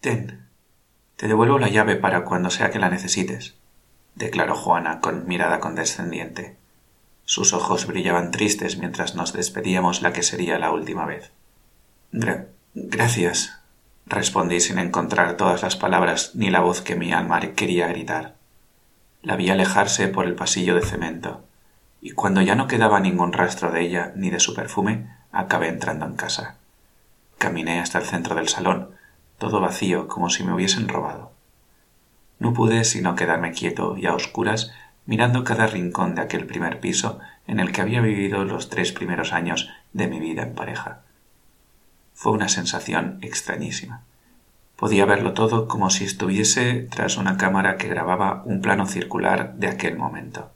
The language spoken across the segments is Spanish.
Ten, te devuelvo la llave para cuando sea que la necesites, declaró Juana con mirada condescendiente. Sus ojos brillaban tristes mientras nos despedíamos la que sería la última vez. gracias, respondí sin encontrar todas las palabras ni la voz que mi alma quería gritar. La vi alejarse por el pasillo de cemento, y cuando ya no quedaba ningún rastro de ella ni de su perfume, acabé entrando en casa. Caminé hasta el centro del salón, todo vacío como si me hubiesen robado. No pude sino quedarme quieto y a oscuras mirando cada rincón de aquel primer piso en el que había vivido los tres primeros años de mi vida en pareja. Fue una sensación extrañísima. Podía verlo todo como si estuviese tras una cámara que grababa un plano circular de aquel momento,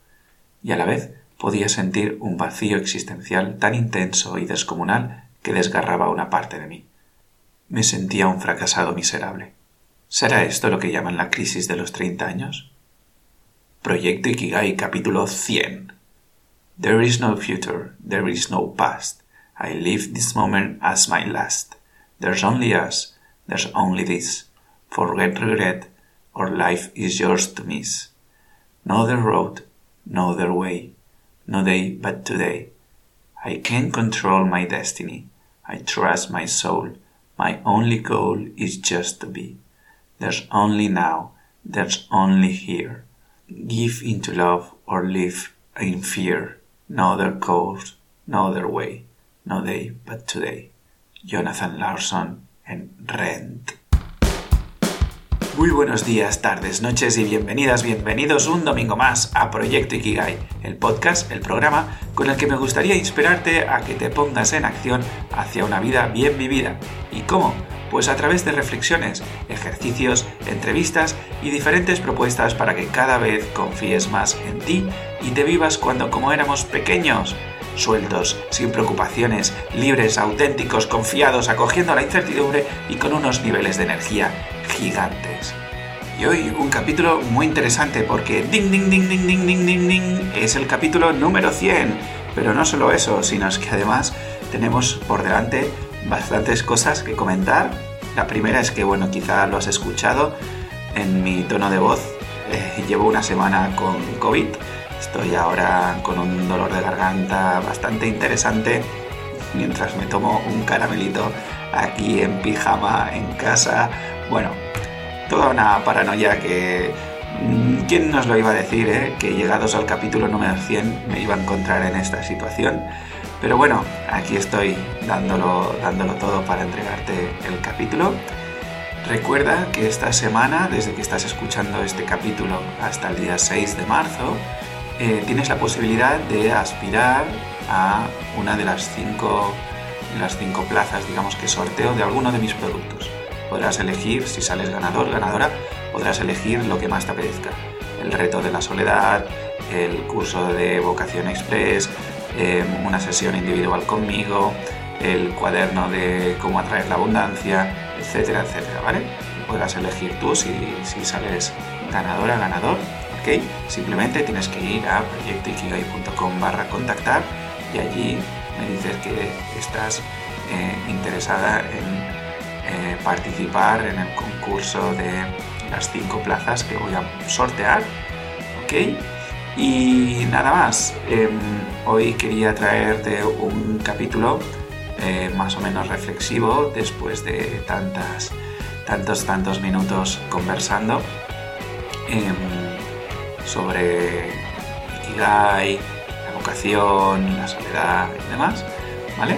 y a la vez podía sentir un vacío existencial tan intenso y descomunal que desgarraba una parte de mí. Me sentía un fracasado miserable. ¿Será esto lo que llaman la crisis de los treinta años? Proyecto Ikigai capítulo 100. There is no future, there is no past. I live this moment as my last. There's only us, there's only this. Forget regret, or life is yours to miss. No other road, no other way, no day but today. I can't control my destiny. I trust my soul. My only goal is just to be. There's only now, there's only here. Give into love or live in fear. No other course, no other way, no day but today. Jonathan Larson and Rent. Muy buenos días, tardes, noches y bienvenidas, bienvenidos un domingo más a Proyecto Ikigai, el podcast, el programa con el que me gustaría inspirarte a que te pongas en acción hacia una vida bien vivida. ¿Y cómo? Pues a través de reflexiones, ejercicios, entrevistas y diferentes propuestas para que cada vez confíes más en ti y te vivas cuando como éramos pequeños sueltos, sin preocupaciones, libres, auténticos, confiados, acogiendo la incertidumbre y con unos niveles de energía gigantes. Y hoy un capítulo muy interesante porque ding ding ding ding ding ding ding es el capítulo número 100. Pero no solo eso, sino que además tenemos por delante bastantes cosas que comentar. La primera es que, bueno, quizá lo has escuchado en mi tono de voz. Eh, llevo una semana con COVID Estoy ahora con un dolor de garganta bastante interesante mientras me tomo un caramelito aquí en pijama en casa. Bueno, toda una paranoia que... Mm, ¿Quién nos lo iba a decir, eh? Que llegados al capítulo número 100 me iba a encontrar en esta situación. Pero bueno, aquí estoy dándolo, dándolo todo para entregarte el capítulo. Recuerda que esta semana, desde que estás escuchando este capítulo hasta el día 6 de marzo, eh, tienes la posibilidad de aspirar a una de las cinco, las cinco plazas, digamos que sorteo de alguno de mis productos. Podrás elegir, si sales ganador, ganadora, podrás elegir lo que más te apetezca. El reto de la soledad, el curso de vocación express, em, una sesión individual conmigo, el cuaderno de cómo atraer la abundancia, etcétera, etcétera, ¿vale? Podrás elegir tú si, si sales ganadora, ganador Simplemente tienes que ir a proyectoikigai.com barra contactar y allí me dices que estás eh, interesada en eh, participar en el concurso de las cinco plazas que voy a sortear, ¿ok? Y nada más, em, hoy quería traerte un capítulo eh, más o menos reflexivo después de tantas, tantos, tantos minutos conversando. Em, sobre Ikigai, la vocación, la soledad y demás, ¿vale?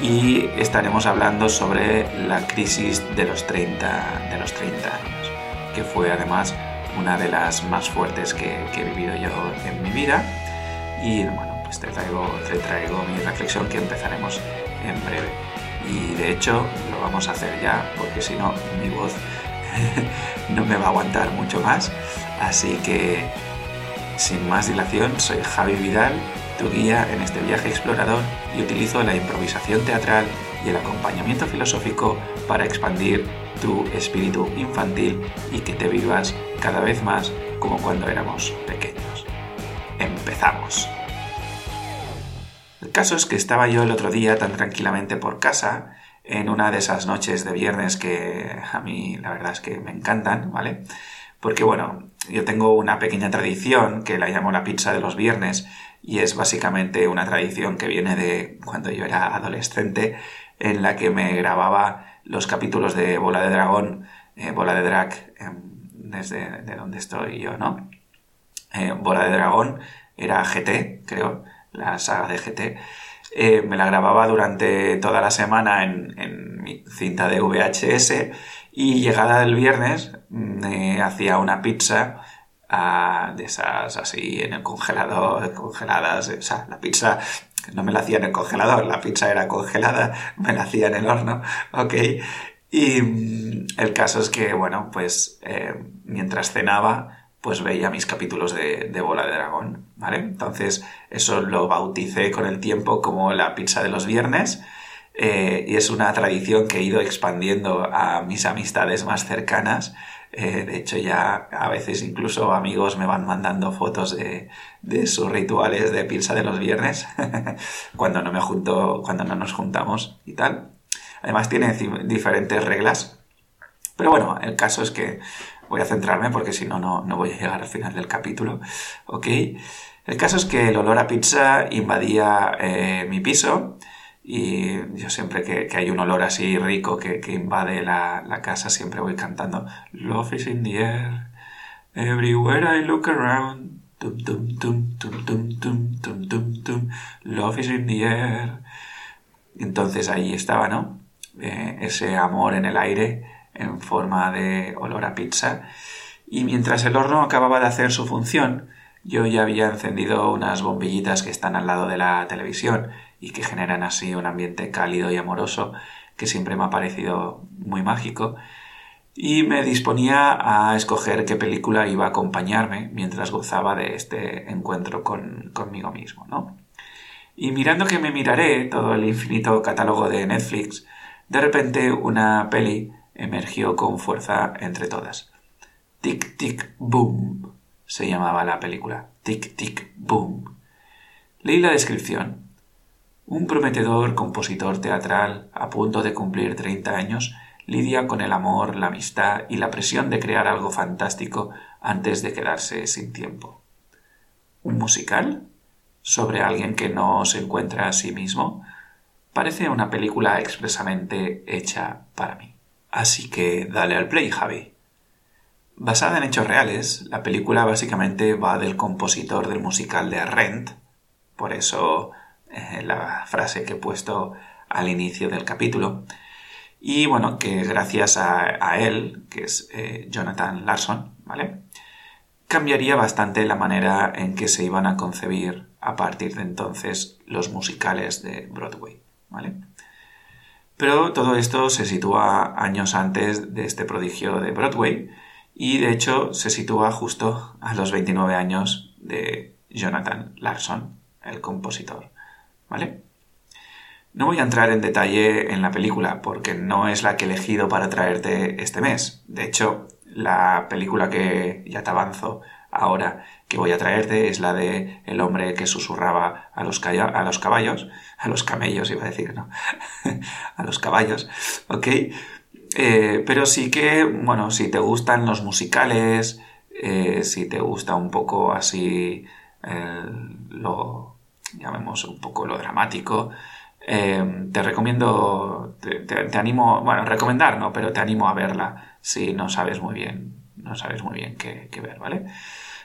Y estaremos hablando sobre la crisis de los 30, de los 30 años, que fue además una de las más fuertes que, he vivido yo en mi vida. Y bueno, pues te traigo, te traigo mi reflexión que empezaremos en breve. Y de hecho lo vamos a hacer ya, porque si no, mi voz no me va a aguantar mucho más. Así que, sin más dilación, soy Javi Vidal, tu guía en este viaje explorador y utilizo la improvisación teatral y el acompañamiento filosófico para expandir tu espíritu infantil y que te vivas cada vez más como cuando éramos pequeños. Empezamos. El caso es que estaba yo el otro día tan tranquilamente por casa en una de esas noches de viernes que a mí la verdad es que me encantan, ¿vale? Porque bueno, yo tengo una pequeña tradición que la llamo la pizza de los viernes y es básicamente una tradición que viene de cuando yo era adolescente en la que me grababa los capítulos de Bola de Dragón, eh, Bola de Drag, em, desde de donde estoy yo, ¿no? Eh, Bola de Dragón era GT, creo, la saga de GT. Eh, me la grababa durante toda la semana en, mi cinta de VHS y llegada del viernes me hacía una pizza de esas así en el congelador, congeladas, o sea, la pizza no me la hacía en el congelador, la pizza era congelada, me la hacía en el horno, ok. Y mm, el caso es que, bueno, pues eh, mientras cenaba, pues veía mis capítulos de, Bola de Dragón, ¿vale? Entonces eso lo bauticé con el tiempo como la pizza de los viernes eh, y es una tradición que he ido expandiendo a mis amistades más cercanas. Eh, de hecho ya a veces incluso amigos me van mandando fotos de, de sus rituales de pizza de los viernes cuando no me junto, cuando no nos juntamos y tal. Además tiene diferentes reglas. Pero bueno, el caso es que Voy a centrarme porque si no, no voy a llegar al final del capítulo. ¿Ok? El caso es que el olor a pizza invadía eh, mi piso y yo siempre que, hay un olor así rico que, invade la, casa siempre voy cantando Love is in the air, everywhere I look around, tum tum tum tum tum tum tum tum tum, Love is in the air. Entonces ahí estaba, ¿no? Eh, ese amor en el aire en forma de olor a pizza y mientras el horno acababa de hacer su función, yo ya había encendido unas bombillitas que están al lado de la televisión y que generan así un ambiente cálido y amoroso que siempre me ha parecido muy mágico y me disponía a escoger qué película iba a acompañarme mientras gozaba de este encuentro con, conmigo mismo, ¿no? Y mirando que me miraré todo el infinito catálogo de Netflix, de repente una peli emergió con fuerza entre todas. Tic Tic Boom se llamaba la película. Tic Tic Boom. Leí la descripción. Un prometedor compositor teatral a punto de cumplir 30 años lidia con el amor, la amistad y la presión de crear algo fantástico antes de quedarse sin tiempo. ¿Un musical? ¿Sobre alguien que no se encuentra a sí mismo? Parece una película expresamente hecha para mí. Así que dale al play, Javi. Basada en hechos reales, la película básicamente va del compositor del musical de Rent, por eso eh, la frase que he puesto al inicio del capítulo, y bueno, que gracias a, él, que es eh, Jonathan Larson, ¿vale? Cambiaría bastante la manera en que se iban a concebir a partir de entonces los musicales de Broadway, ¿vale? Pero todo esto se sitúa años antes de este prodigio de Broadway y de hecho se sitúa justo a los 29 años de Jonathan Larson, el compositor. ¿Vale? No voy a entrar en detalle en la película porque no es la que he elegido para traerte este mes. De hecho, la película que ya te avanzo ahora que voy a traerte es la de el hombre que susurraba a los, caballos, a los camellos iba a decir, ¿no? a los caballos, ¿ok? Eh, pero sí que, bueno, si te gustan los musicales, eh, si te gusta un poco así lo, llamemos un poco lo dramático, eh, te recomiendo, te, animo, bueno, recomendar no, pero te animo a verla si no sabes muy bien, no sabes muy bien qué, qué ver, ¿vale?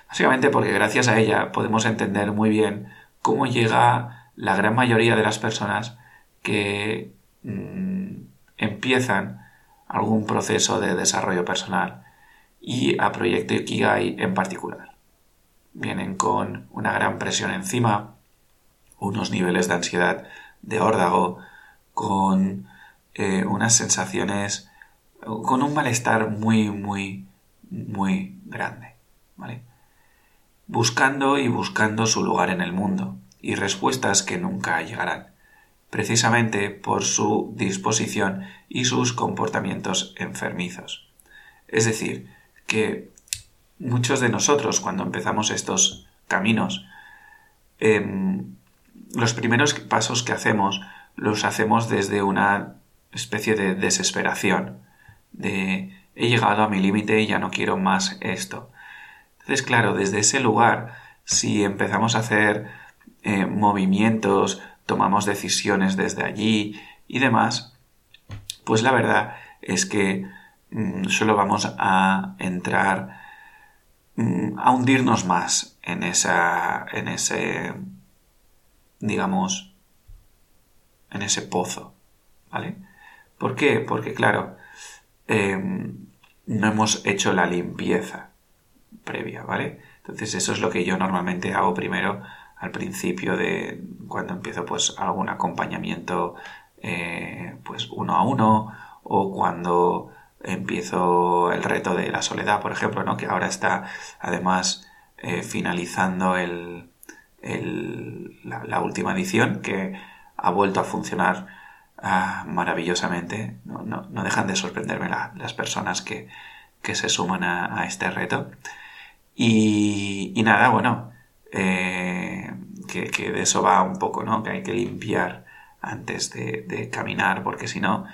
Básicamente porque gracias a ella podemos entender muy bien cómo llega la gran mayoría de las personas que mm, empiezan algún proceso de desarrollo personal y a Proyecto Ikigai en particular. Vienen con una gran presión encima, unos niveles de ansiedad de órdago, con eh, unas sensaciones, con un malestar muy, muy, muy grande. ¿vale? buscando y buscando su lugar en el mundo, y respuestas que nunca llegarán, precisamente por su disposición y sus comportamientos enfermizos. Es decir, que muchos de nosotros cuando empezamos estos caminos, em, los primeros pasos que hacemos los hacemos desde una especie de desesperación, de he llegado a mi límite y ya no quiero más esto. Entonces, claro, desde ese lugar, si empezamos a hacer eh, movimientos, tomamos decisiones desde allí y demás, pues la verdad es que mm, solo vamos a entrar mm, a hundirnos más en esa en ese digamos en ese pozo ¿vale? ¿por qué? porque claro em, no hemos hecho la limpieza previa ¿vale? entonces eso es lo que yo normalmente hago primero al principio de cuando empiezo pues algún acompañamiento eh, pues uno a uno o cuando empiezo el reto de la soledad por ejemplo ¿no? que ahora está además eh, finalizando el, la, última edición que ha vuelto a funcionar ah, maravillosamente no, no, dejan de sorprenderme las personas que, que se suman a, este reto y, nada bueno eh, que, de eso va un poco, ¿no? Que hay que limpiar antes de, caminar, porque si no,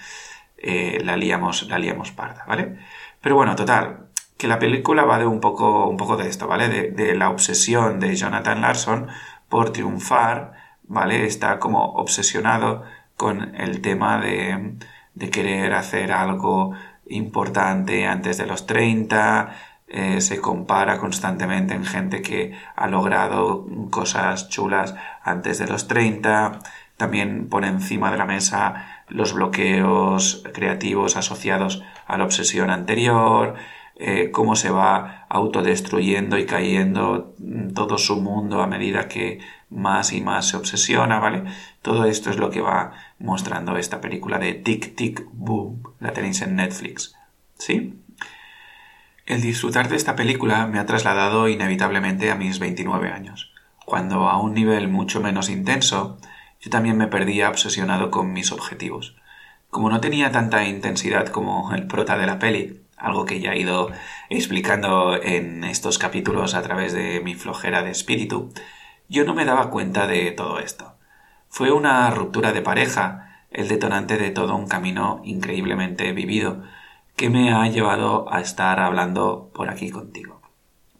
eh, la, liamos, la liamos parda, ¿vale? Pero bueno, total, que la película va de un poco, un poco de esto, ¿vale? De, la obsesión de Jonathan Larson por triunfar, ¿vale? Está como obsesionado con el tema de, de querer hacer algo importante antes de los 30, eh, se compara constantemente en gente que ha logrado cosas chulas antes de los 30, también pone encima de la mesa los bloqueos creativos asociados a la obsesión anterior, eh, cómo se va autodestruyendo y cayendo todo su mundo a medida que más y más se obsesiona, ¿vale? Todo esto es lo que va mostrando esta película de Tic Tic Boom, la tenéis en Netflix, ¿sí? El disfrutar de esta película me ha trasladado inevitablemente a mis 29 años, cuando a un nivel mucho menos intenso yo también me perdía obsesionado con mis objetivos. Como no tenía tanta intensidad como el prota de la peli, algo que ya he ido explicando en estos capítulos a través de mi flojera de espíritu, yo no me daba cuenta de todo esto. Fue una ruptura de pareja el detonante de todo un camino increíblemente vivido, que me ha llevado a estar hablando por aquí contigo.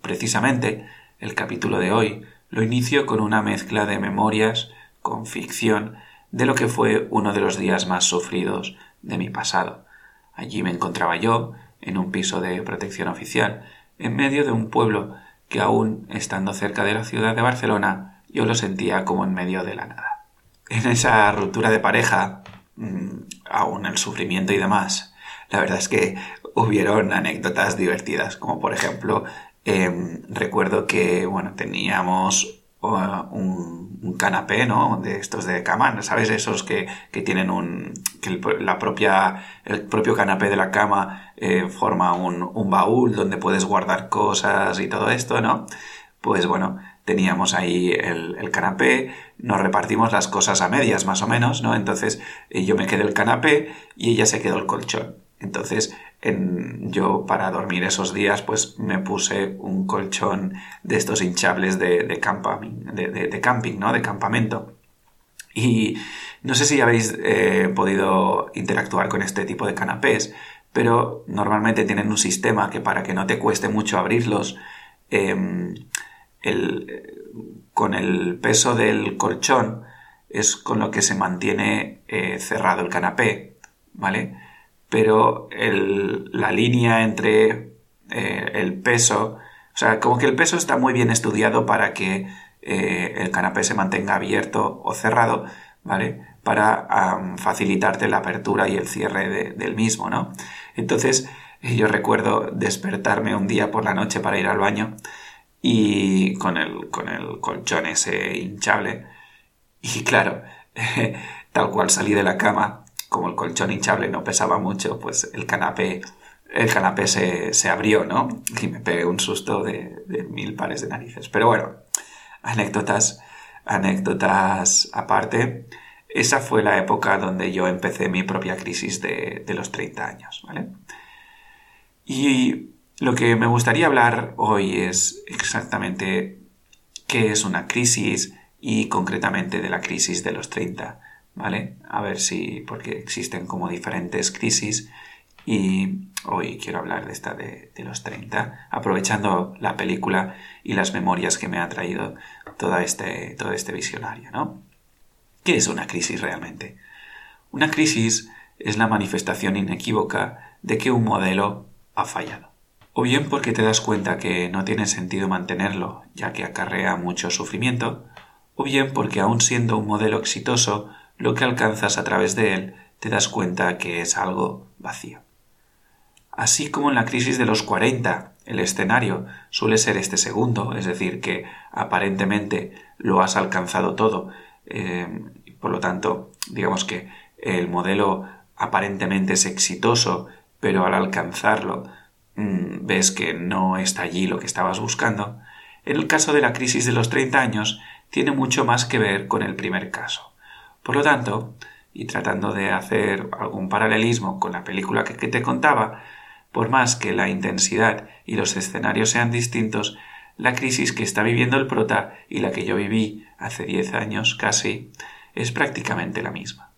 Precisamente, el capítulo de hoy lo inicio con una mezcla de memorias con ficción de lo que fue uno de los días más sufridos de mi pasado. Allí me encontraba yo, en un piso de protección oficial, en medio de un pueblo que aún estando cerca de la ciudad de Barcelona, yo lo sentía como en medio de la nada. En esa ruptura de pareja, mm, aún el sufrimiento y demás, la verdad es que hubieron anécdotas divertidas, como por ejemplo, em, recuerdo que, bueno, teníamos un, canapé, ¿no? De estos de cama, ¿sabes? Esos que, tienen un, que el, la propia, el propio canapé de la cama eh, forma un, un baúl donde puedes guardar cosas y todo esto, ¿no? Pues bueno, teníamos ahí el, el, canapé, nos repartimos las cosas a medias más o menos, ¿no? Entonces eh, yo me quedé el canapé y ella se quedó el colchón. Entonces, yo para dormir esos días, pues me puse un colchón de estos hinchables de, camping, de, camping, ¿no? De campamento. Y no sé si habéis eh, podido interactuar con este tipo de canapés, pero normalmente tienen un sistema que para que no te cueste mucho abrirlos, em, con el peso del colchón es con lo que se mantiene eh, cerrado el canapé, ¿vale? Pero la línea entre eh, el peso, o sea, como que el peso está muy bien estudiado para que eh, el canapé se mantenga abierto o cerrado, ¿vale? Para facilitarte la apertura y el cierre del mismo, ¿no? Entonces, yo recuerdo despertarme un día por la noche para ir al baño y con el, con el colchón ese hinchable. Y claro, tal cual salí de la cama, como el colchón hinchable no pesaba mucho, pues el canapé, el canapé se, abrió, ¿no? Y me pegué un susto de, mil pares de narices. Pero bueno, anécdotas, anécdotas aparte. Esa fue la época donde yo empecé mi propia crisis de, de los 30 años, ¿vale? Y lo que me gustaría hablar hoy es exactamente qué es una crisis y concretamente de la crisis de los 30 ¿vale? A ver si, porque existen como diferentes crisis y hoy quiero hablar de esta de, los 30, aprovechando la película y las memorias que me ha traído todo este, todo este visionario, ¿no? ¿Qué es una crisis realmente? Una crisis es la manifestación inequívoca de que un modelo ha fallado. O bien porque te das cuenta que no tiene sentido mantenerlo, ya que acarrea mucho sufrimiento, o bien porque aun siendo un modelo exitoso, lo que alcanzas a través de él te das cuenta que es algo vacío. Así como en la crisis de los 40, el escenario suele ser este segundo, es decir, que aparentemente lo has alcanzado todo, eh, por lo tanto, digamos que el modelo aparentemente es exitoso, pero al alcanzarlo mm, ves que no está allí lo que estabas buscando, en el caso de la crisis de los 30 años tiene mucho más que ver con el primer caso. Por lo tanto, y tratando de hacer algún paralelismo con la película que, te contaba, por más que la intensidad y los escenarios sean distintos, la crisis que está viviendo el prota y la que yo viví hace 10 años casi es prácticamente la misma.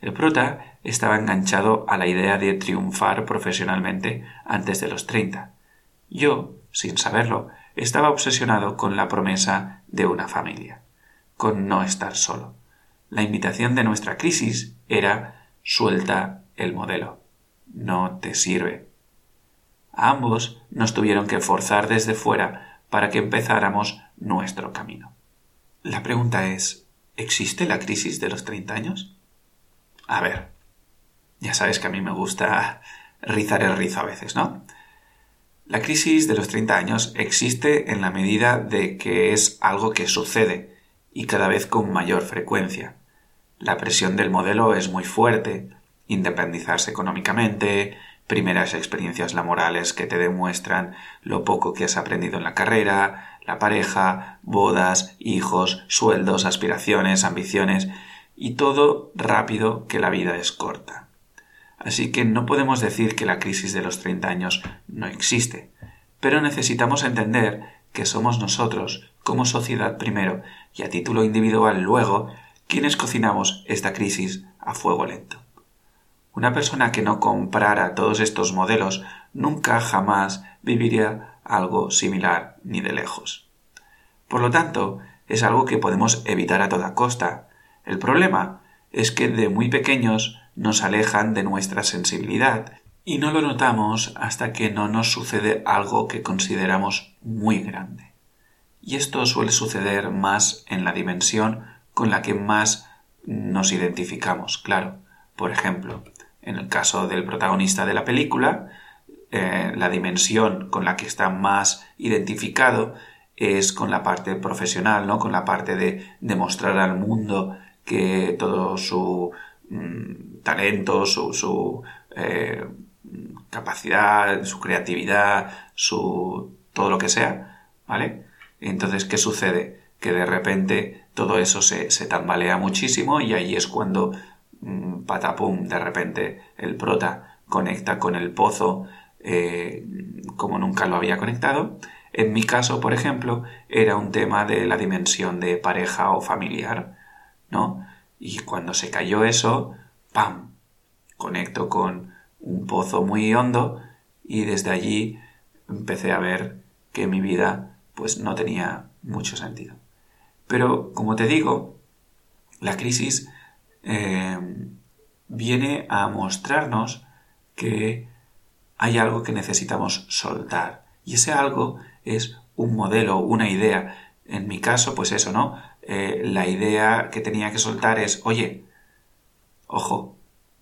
El prota estaba enganchado a la idea de triunfar profesionalmente antes de los 30. Yo, sin saberlo, estaba obsesionado con la promesa de una familia, con no estar solo. La invitación de nuestra crisis era suelta el modelo. No te sirve. A ambos nos tuvieron que forzar desde fuera para que empezáramos nuestro camino. La pregunta es, ¿existe la crisis de los 30 años? A ver, ya sabes que a mí me gusta rizar el rizo a veces, ¿no? La crisis de los 30 años existe en la medida de que es algo que sucede y cada vez con mayor frecuencia. La presión del modelo es muy fuerte, independizarse económicamente, primeras experiencias laborales que te demuestran lo poco que has aprendido en la carrera, la pareja, bodas, hijos, sueldos, aspiraciones, ambiciones, y todo rápido que la vida es corta. Así que no podemos decir que la crisis de los 30 años no existe, pero necesitamos entender que somos nosotros, como sociedad primero y a título individual luego, quienes cocinamos esta crisis a fuego lento. Una persona que no comprara todos estos modelos nunca jamás viviría algo similar ni de lejos. Por lo tanto, es algo que podemos evitar a toda costa. El problema es que de muy pequeños nos alejan de nuestra sensibilidad y no lo notamos hasta que no nos sucede algo que consideramos muy grande. Y esto suele suceder más en la dimensión con la que más nos identificamos, claro. Por ejemplo, en el caso del protagonista de la película, eh, la dimensión con la que está más identificado es con la parte profesional, ¿no? Con la parte de demostrar al mundo que todo su mm, talento, su, eh, capacidad, su creatividad, su todo lo que sea, ¿vale? Entonces, ¿qué sucede? Que de repente todo eso se, se tambalea muchísimo y ahí es cuando Mm, patapum, de repente el prota conecta con el pozo eh, como nunca lo había conectado. En mi caso, por ejemplo, era un tema de la dimensión de pareja o familiar, ¿no? Y cuando se cayó eso, ¡pam! Conecto con un pozo muy hondo y desde allí empecé a ver que mi vida pues no tenía mucho sentido. Pero, como te digo, la crisis Em, viene a mostrarnos que hay algo que necesitamos soltar. Y ese algo es un modelo, una idea. En mi caso, pues eso, ¿no? Eh, la idea que tenía que soltar es, oye, ojo,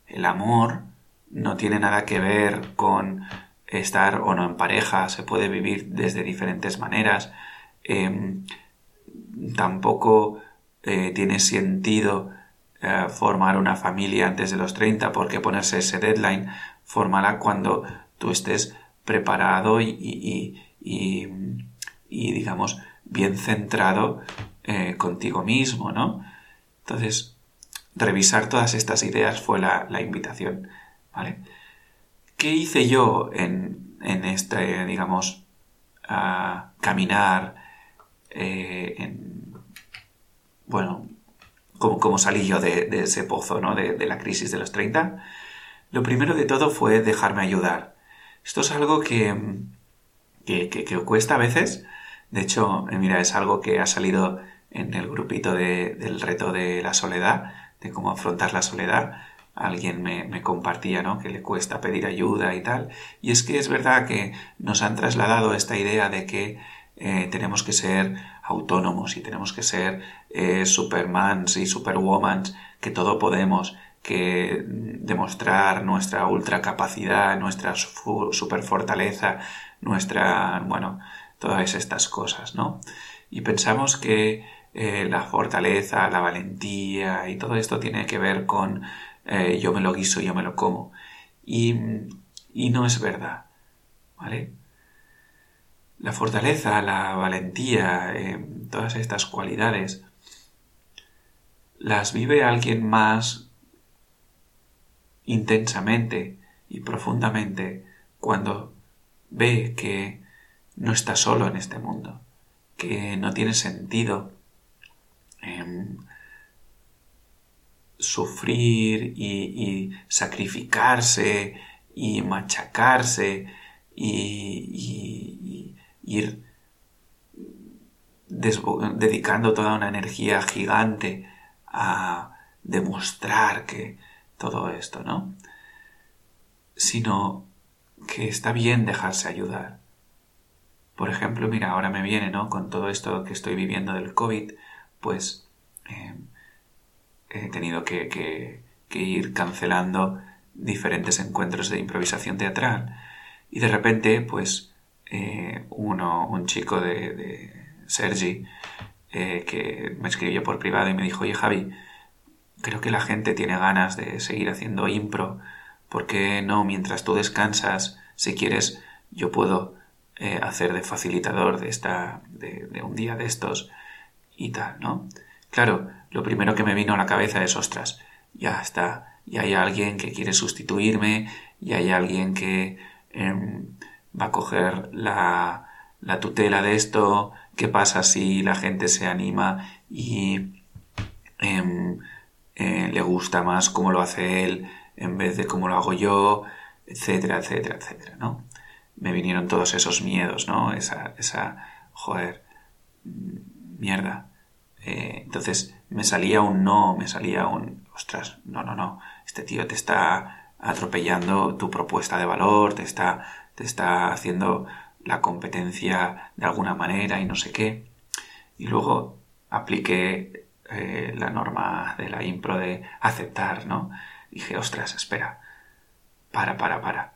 el amor no tiene nada que ver con estar o no en pareja, se puede vivir desde diferentes maneras. Em, tampoco eh, tiene sentido eh, formar una familia antes de los 30, porque ponerse ese deadline, formará cuando tú estés preparado y, y, digamos, bien centrado eh, contigo mismo, ¿no? Entonces, revisar todas estas ideas fue la, invitación, ¿vale? ¿Qué hice yo en, en este, digamos, caminar, eh, en, bueno, cómo, salí yo de, ese pozo, ¿no? De, la crisis de los 30. Lo primero de todo fue dejarme ayudar. Esto es algo que, que, que, cuesta a veces. De hecho, eh, mira, es algo que ha salido en el grupito del reto de la soledad, de cómo afrontar la soledad. Alguien me, me, compartía, ¿no? Que le cuesta pedir ayuda y tal. Y es que es verdad que nos han trasladado esta idea de que eh, tenemos que ser autónomos y tenemos que ser eh, supermans y superwomans, que todo podemos, que demostrar nuestra ultra capacidad, nuestra super fortaleza, nuestra, bueno, todas estas cosas, ¿no? Y pensamos que eh, la fortaleza, la valentía y todo esto tiene que ver con yo me lo guiso, yo me lo como. Y, y no es verdad, ¿vale? La fortaleza, la valentía, eh, todas estas cualidades, las vive alguien más intensamente y profundamente cuando ve que no está solo en este mundo, que no tiene sentido em, sufrir y, sacrificarse y machacarse y, ir dedicando toda una energía gigante a demostrar que todo esto, ¿no? Sino que está bien dejarse ayudar. Por ejemplo, mira, ahora me viene, ¿no? Con todo esto que estoy viviendo del COVID, pues eh, he tenido que, ir cancelando diferentes encuentros de improvisación teatral. Y de repente, pues eh, uno, un chico de, Sergi, eh, que me escribió por privado y me dijo, oye Javi, creo que la gente tiene ganas de seguir haciendo impro, porque no, mientras tú descansas, si quieres, yo puedo eh, hacer de facilitador de, esta, de, de un día de estos y tal, ¿no? Claro, lo primero que me vino a la cabeza es, ostras, ya está, y hay alguien que quiere sustituirme, y hay alguien que em, va a coger la, la tutela de esto, qué pasa si la gente se anima y em, eh, le gusta más cómo lo hace él en vez de cómo lo hago yo, etcétera, etcétera, etcétera, ¿no? Me vinieron todos esos miedos, ¿no? Esa, esa, joder, mierda. Eh, entonces me salía un no, me salía un, ostras, no, no, no, este tío te está atropellando tu propuesta de valor, te está te está haciendo la competencia de alguna manera y no sé qué. Y luego apliqué eh, la norma de la impro de aceptar, ¿no? Dije, ostras, espera, para, para, para.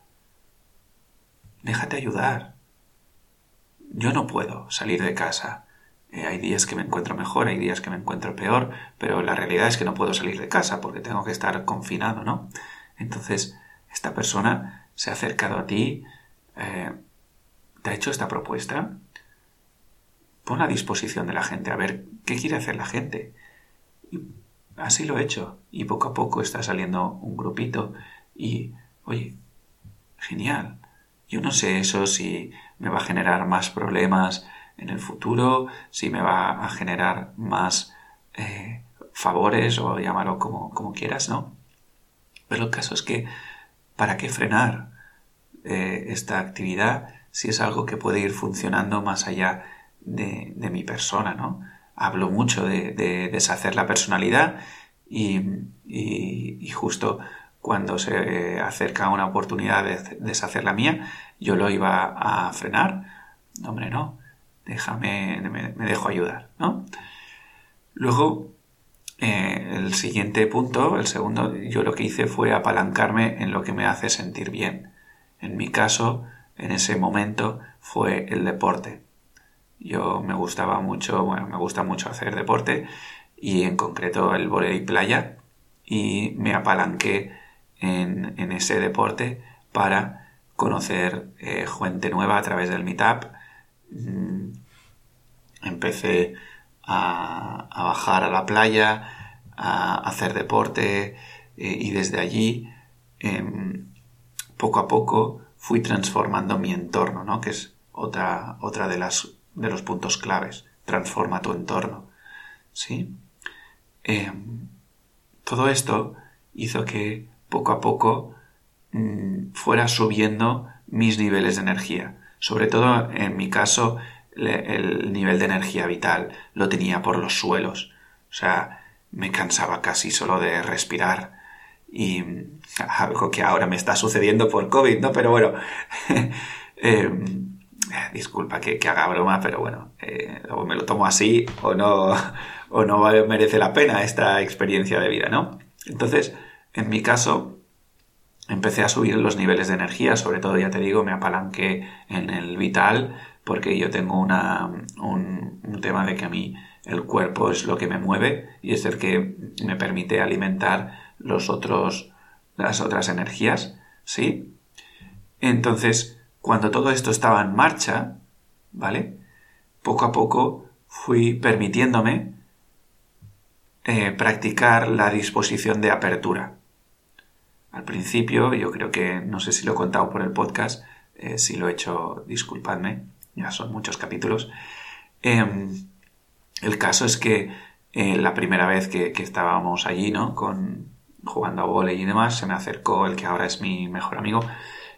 Déjate ayudar. Yo no puedo salir de casa. Eh, hay días que me encuentro mejor, hay días que me encuentro peor, pero la realidad es que no puedo salir de casa porque tengo que estar confinado, ¿no? Entonces, esta persona se ha acercado a ti, eh, ¿te ha hecho esta propuesta? Pon a disposición de la gente a ver qué quiere hacer la gente. Y así lo he hecho. Y poco a poco está saliendo un grupito y, oye, genial. Yo no sé eso si me va a generar más problemas en el futuro, si me va a generar más eh, favores o llámalo como, como quieras, ¿no? Pero el caso es que, ¿para qué frenar? Esta actividad si es algo que puede ir funcionando más allá de, mi persona, ¿no? Hablo mucho de, deshacer la personalidad y, justo cuando se acerca una oportunidad de deshacer la mía, yo lo iba a frenar. hombre, no, déjame, me, dejo ayudar, ¿no? Luego, eh, el siguiente punto, el segundo, yo lo que hice fue apalancarme en lo que me hace sentir bien. En mi caso, en ese momento, fue el deporte. Yo me gustaba mucho, bueno, me gusta mucho hacer deporte y en concreto el volei playa y me apalanqué en, ese deporte para conocer eh, gente nueva a través del meetup. Mm, empecé a, bajar a la playa, a hacer deporte eh, y desde allí em, poco a poco fui transformando mi entorno, ¿no? Que es otra, otra de, las, de los puntos claves. Transforma tu entorno. ¿Sí? em, todo esto hizo que poco a poco mm, fuera subiendo mis niveles de energía. Sobre todo en mi caso, el nivel de energía vital lo tenía por los suelos. O sea, me cansaba casi solo de respirar. Y algo que ahora me está sucediendo por COVID, ¿no? Pero bueno, em, disculpa que, haga broma, pero bueno, eh, o me lo tomo así o no, o no merece la pena esta experiencia de vida, ¿no? Entonces, en mi caso, empecé a subir los niveles de energía, sobre todo, ya te digo, me apalanqué en el vital, porque yo tengo una, un, un tema de que a mí el cuerpo es lo que me mueve y es el que me permite alimentar los otros, las otras energías, ¿sí? Entonces, cuando todo esto estaba en marcha, ¿vale? Poco a poco fui permitiéndome eh, practicar la disposición de apertura. Al principio, yo creo que, no sé si lo he contado por el podcast, eh, si lo he hecho, disculpadme, ya son muchos capítulos. Em, el caso es que eh, la primera vez que, estábamos allí, ¿no? Con, jugando a volei y demás, se me acercó el que ahora es mi mejor amigo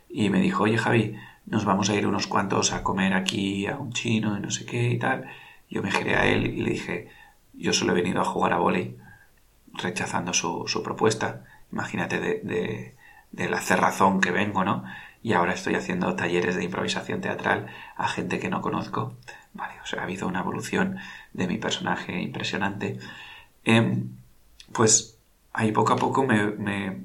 y me dijo, oye Javi, nos vamos a ir unos cuantos a comer aquí a un chino y no sé qué y tal. Yo me giré a él y le dije, yo solo he venido a jugar a volei, rechazando su, propuesta. Imagínate de, de, la cerrazón que vengo, ¿no? Y ahora estoy haciendo talleres de improvisación teatral a gente que no conozco. Vale, o sea, ha habido una evolución de mi personaje impresionante. Em, pues ahí poco a poco me, me,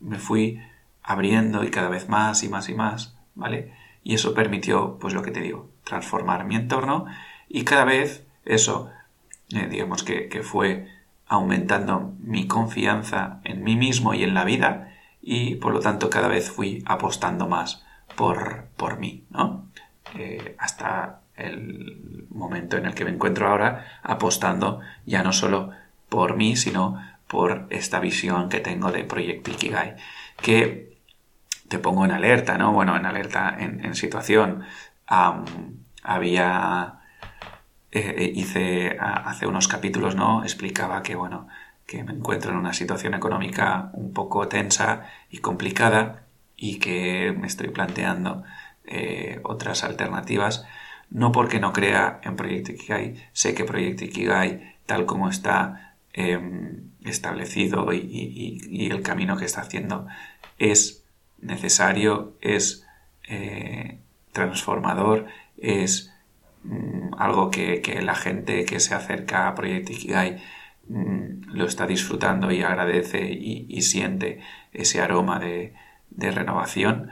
me fui abriendo y cada vez más y más y más ¿vale? Y eso permitió, pues lo que te digo, transformar mi entorno y cada vez eso, eh, digamos que, fue aumentando mi confianza en mí mismo y en la vida y por lo tanto cada vez fui apostando más por, por mí, ¿no? Eh, hasta el momento en el que me encuentro ahora apostando ya no solo por mí, sino por esta visión que tengo de Proyecto Ikigai, que te pongo en alerta, ¿no? Bueno, en alerta, en, situación. había... Eh, eh, hice hace unos capítulos, ¿no? Explicaba que, bueno, que me encuentro en una situación económica un poco tensa y complicada y que me estoy planteando eh, otras alternativas. No porque no crea en Proyecto Ikigai, sé que Proyecto Ikigai, tal como está em, establecido y, el camino que está haciendo, es necesario, es eh, transformador, es mm, algo que, la gente que se acerca a Proyecto Ikigai mm, lo está disfrutando y agradece y, siente ese aroma de, renovación.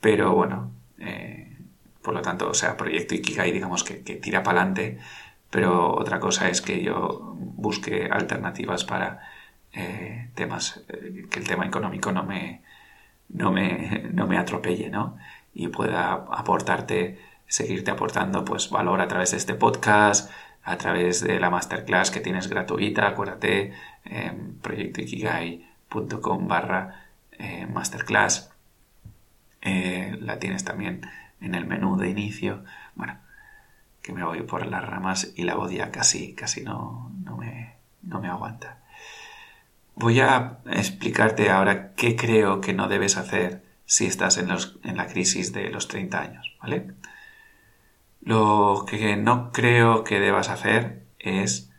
Pero bueno, eh, por lo tanto, o sea, Proyecto Ikigai digamos que, tira para adelante, pero otra cosa es que yo busque alternativas para eh, temas, que el tema económico no me, no me, no me atropelle, ¿no? Y pueda aportarte, seguirte aportando pues valor a través de este podcast, a través de la masterclass que tienes gratuita, acuérdate, en proyectoikigai.com barra eh, masterclass. Eh, la tienes también en el menú de inicio. Bueno, que me voy por las ramas y la ya casi, casi no, no, me, no me aguanta. Voy a explicarte ahora qué creo que no debes hacer si estás en, la crisis de los 30 años, ¿vale? Lo que no creo que debas hacer es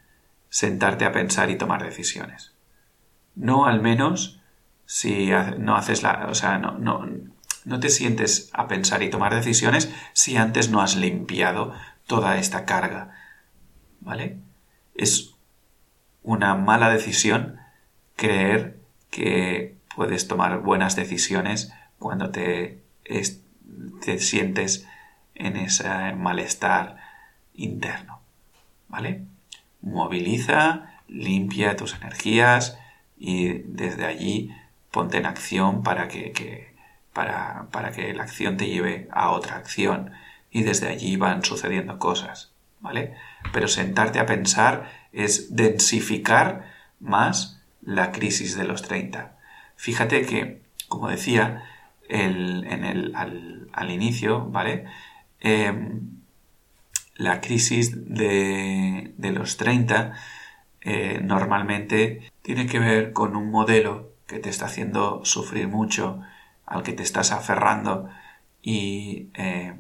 sentarte a pensar y tomar decisiones. No al menos si no haces la... o sea, no, no, no te sientes a pensar y tomar decisiones si antes no has limpiado toda esta carga, ¿vale? Es una mala decisión creer que puedes tomar buenas decisiones cuando te, te sientes en ese malestar interno. ¿Vale? Moviliza, limpia tus energías y desde allí ponte en acción para que, para, para que la acción te lleve a otra acción y desde allí van sucediendo cosas. ¿Vale? Pero sentarte a pensar es densificar más la crisis de los 30. Fíjate que, como decía en el, al, inicio, ¿vale? Em, la crisis de, los 30 eh, normalmente tiene que ver con un modelo que te está haciendo sufrir mucho, al que te estás aferrando y eh,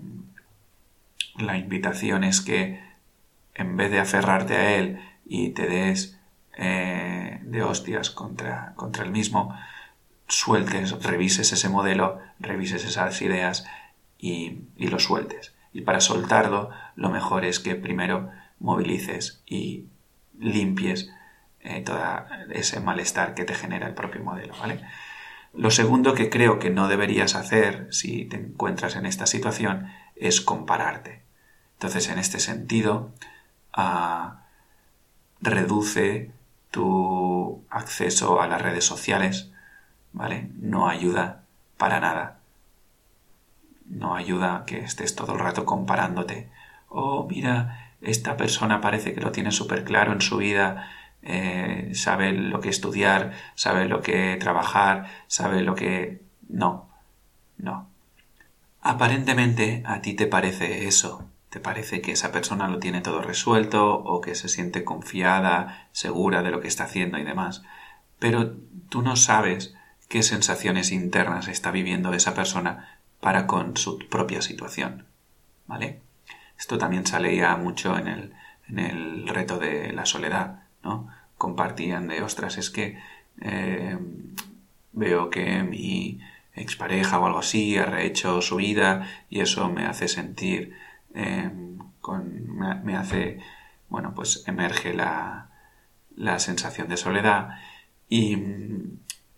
la invitación es que en vez de aferrarte a él y te des eh, de hostias contra, contra el mismo, sueltes, revises ese modelo, revises esas ideas y, y lo sueltes. Y para soltarlo, lo mejor es que primero movilices y limpies eh, todo ese malestar que te genera el propio modelo, ¿vale? Lo segundo que creo que no deberías hacer si te encuentras en esta situación es compararte. Entonces, en este sentido, ah, reduce tu acceso a las redes sociales, ¿vale? No ayuda para nada. No ayuda que estés todo el rato comparándote. Oh, mira, esta persona parece que lo tiene súper claro en su vida, eh, sabe lo que estudiar, sabe lo que trabajar, sabe lo que... No, no. Aparentemente a ti te parece eso, te parece que esa persona lo tiene todo resuelto o que se siente confiada, segura de lo que está haciendo y demás. Pero tú no sabes qué sensaciones internas está viviendo esa persona para con su propia situación. ¿Vale? Esto también salía mucho en el, en el reto de la soledad, ¿no? Compartían de, ostras, es que eh, veo que mi expareja o algo así ha rehecho su vida y eso me hace sentir Em, me, hace, bueno, pues emerge la, la sensación de soledad y,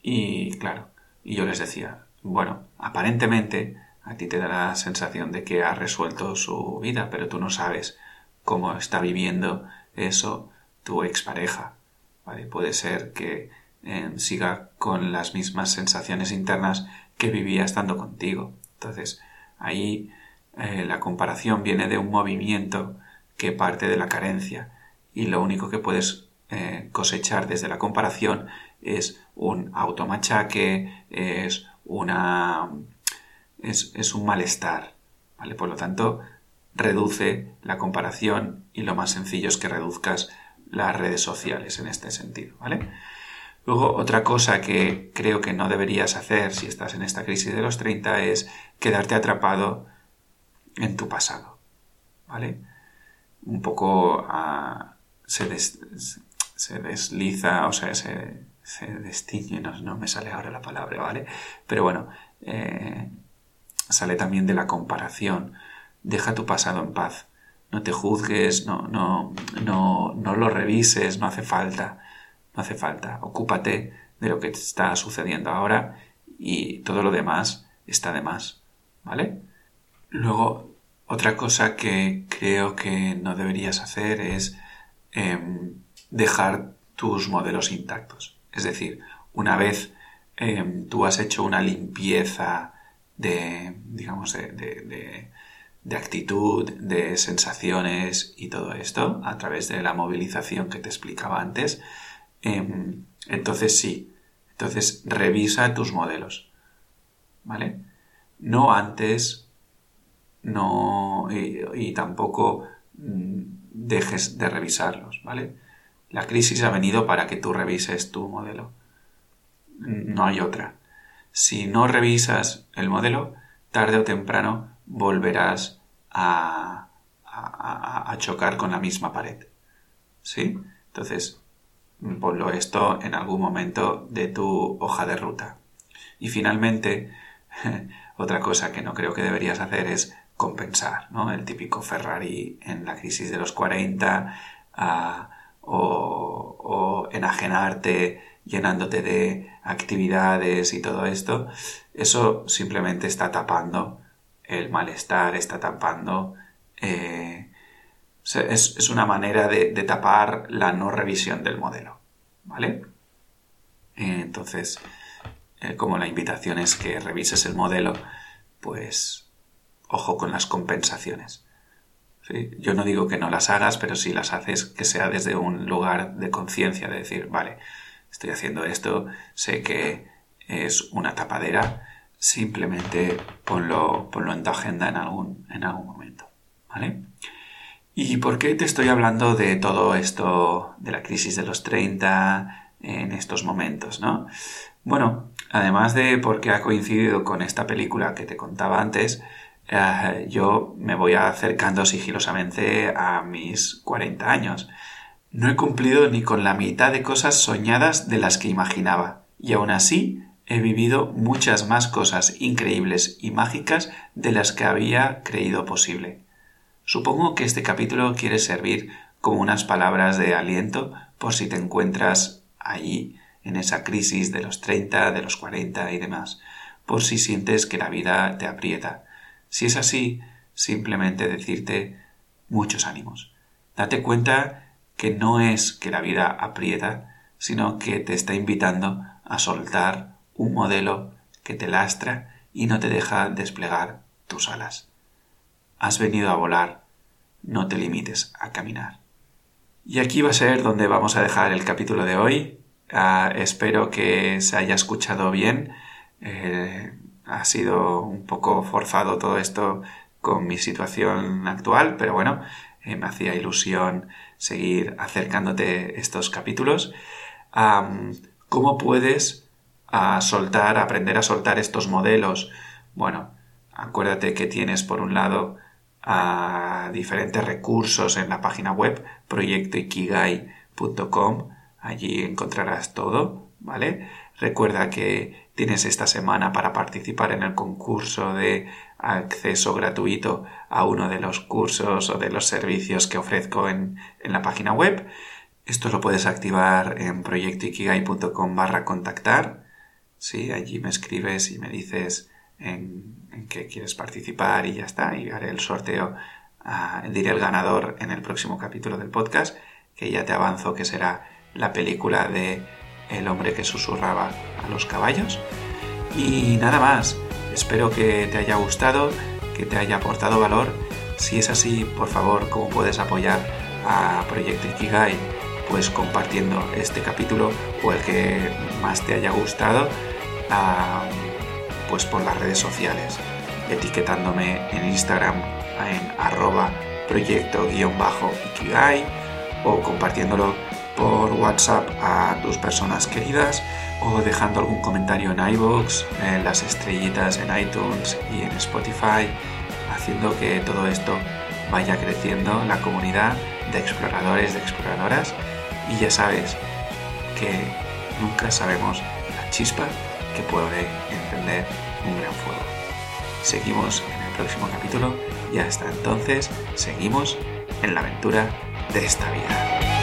y, claro, y yo les decía, bueno, aparentemente a ti te da la sensación de que ha resuelto su vida, pero tú no sabes cómo está viviendo eso tu expareja, ¿vale? Puede ser que em, siga con las mismas sensaciones internas que vivía estando contigo. Entonces, ahí eh, la comparación viene de un movimiento que parte de la carencia y lo único que puedes eh, cosechar desde la comparación es un automachaque, es una es, es, un malestar, ¿vale? Por lo tanto, reduce la comparación y lo más sencillo es que reduzcas las redes sociales en este sentido, ¿vale? Luego, otra cosa que creo que no deberías hacer si estás en esta crisis de los 30 es quedarte atrapado en tu pasado. ¿Vale? Un poco ah, se, desliza, o sea, se, se destiñe, no, me sale ahora la palabra, ¿vale? Pero bueno, eh, sale también de la comparación. Deja tu pasado en paz. No te juzgues, no, no, no, no lo revises, no hace falta. No hace falta. Ocúpate de lo que está sucediendo ahora y todo lo demás está de más. ¿Vale? Luego, otra cosa que creo que no deberías hacer es em, dejar tus modelos intactos. Es decir, una vez em, tú has hecho una limpieza de, digamos, de, actitud, de sensaciones y todo esto, a través de la movilización que te explicaba antes, em, entonces sí, entonces revisa tus modelos. ¿Vale? No antes no, y, tampoco mm, dejes de revisarlos, ¿vale? La crisis ha venido para que tú revises tu modelo. No hay otra. Si no revisas el modelo, tarde o temprano volverás a, a, chocar con la misma pared. ¿Sí? Entonces, ponlo esto en algún momento de tu hoja de ruta. Y finalmente, otra cosa que no creo que deberías hacer es compensar, ¿no? El típico Ferrari en la crisis de los 40 ah, o, enajenarte llenándote de actividades y todo esto, eso simplemente está tapando el malestar, está tapando... Eh, es, una manera de, tapar la no revisión del modelo, ¿vale? entonces, eh, como la invitación es que revises el modelo, pues ojo con las compensaciones. Yo no digo que no las hagas, pero si las haces, que sea desde un lugar de conciencia, de decir, vale, estoy haciendo esto, sé que es una tapadera, simplemente ponlo, ponlo en tu agenda en algún, en algún momento. ¿Vale? ¿Y por qué te estoy hablando de todo esto, de la crisis de los 30 en estos momentos, no? Bueno, además de porque ha coincidido con esta película que te contaba antes, eh, yo me voy acercando sigilosamente a mis 40 años. No he cumplido ni con la mitad de cosas soñadas de las que imaginaba, y aún así he vivido muchas más cosas increíbles y mágicas de las que había creído posible. Supongo que este capítulo quiere servir como unas palabras de aliento por si te encuentras allí, en esa crisis de los 30, de los 40 y demás, por si sientes que la vida te aprieta. Si es así, simplemente decirte muchos ánimos. Date cuenta que no es que la vida aprieta, sino que te está invitando a soltar un modelo que te lastra y no te deja desplegar tus alas. Has venido a volar, no te limites a caminar. Y aquí va a ser donde vamos a dejar el capítulo de hoy. Ah, espero que se haya escuchado bien. Eh, ha sido un poco forzado todo esto con mi situación actual, pero bueno, eh, me hacía ilusión seguir acercándote estos capítulos. ¿Cómo puedes ah, soltar, aprender a soltar estos modelos? Bueno, acuérdate que tienes por un lado diferentes recursos en la página web proyectoikigai.com. Allí encontrarás todo, ¿vale? Recuerda que tienes esta semana para participar en el concurso de acceso gratuito a uno de los cursos o de los servicios que ofrezco en, la página web. Esto lo puedes activar en proyectoikigai.com barra contactar. Sí, allí me escribes y me dices en, que quieres participar y ya está, y haré el sorteo, uh, diré el ganador en el próximo capítulo del podcast, que ya te avanzo que será la película de El hombre que susurraba a los caballos. Y nada más, espero que te haya gustado, que te haya aportado valor. Si es así, por favor, ¿cómo puedes apoyar a Proyecto Ikigai? Pues compartiendo este capítulo o el que más te haya gustado pues por las redes sociales, etiquetándome en Instagram en arroba proyecto-ikigai o compartiéndolo por WhatsApp a tus personas queridas o dejando algún comentario en iVoox, en las estrellitas en iTunes y en Spotify, haciendo que todo esto vaya creciendo la comunidad de exploradores, de exploradoras y ya sabes que nunca sabemos la chispa que puede encender un gran fuego. Seguimos en el próximo capítulo y hasta entonces seguimos en la aventura de esta vida.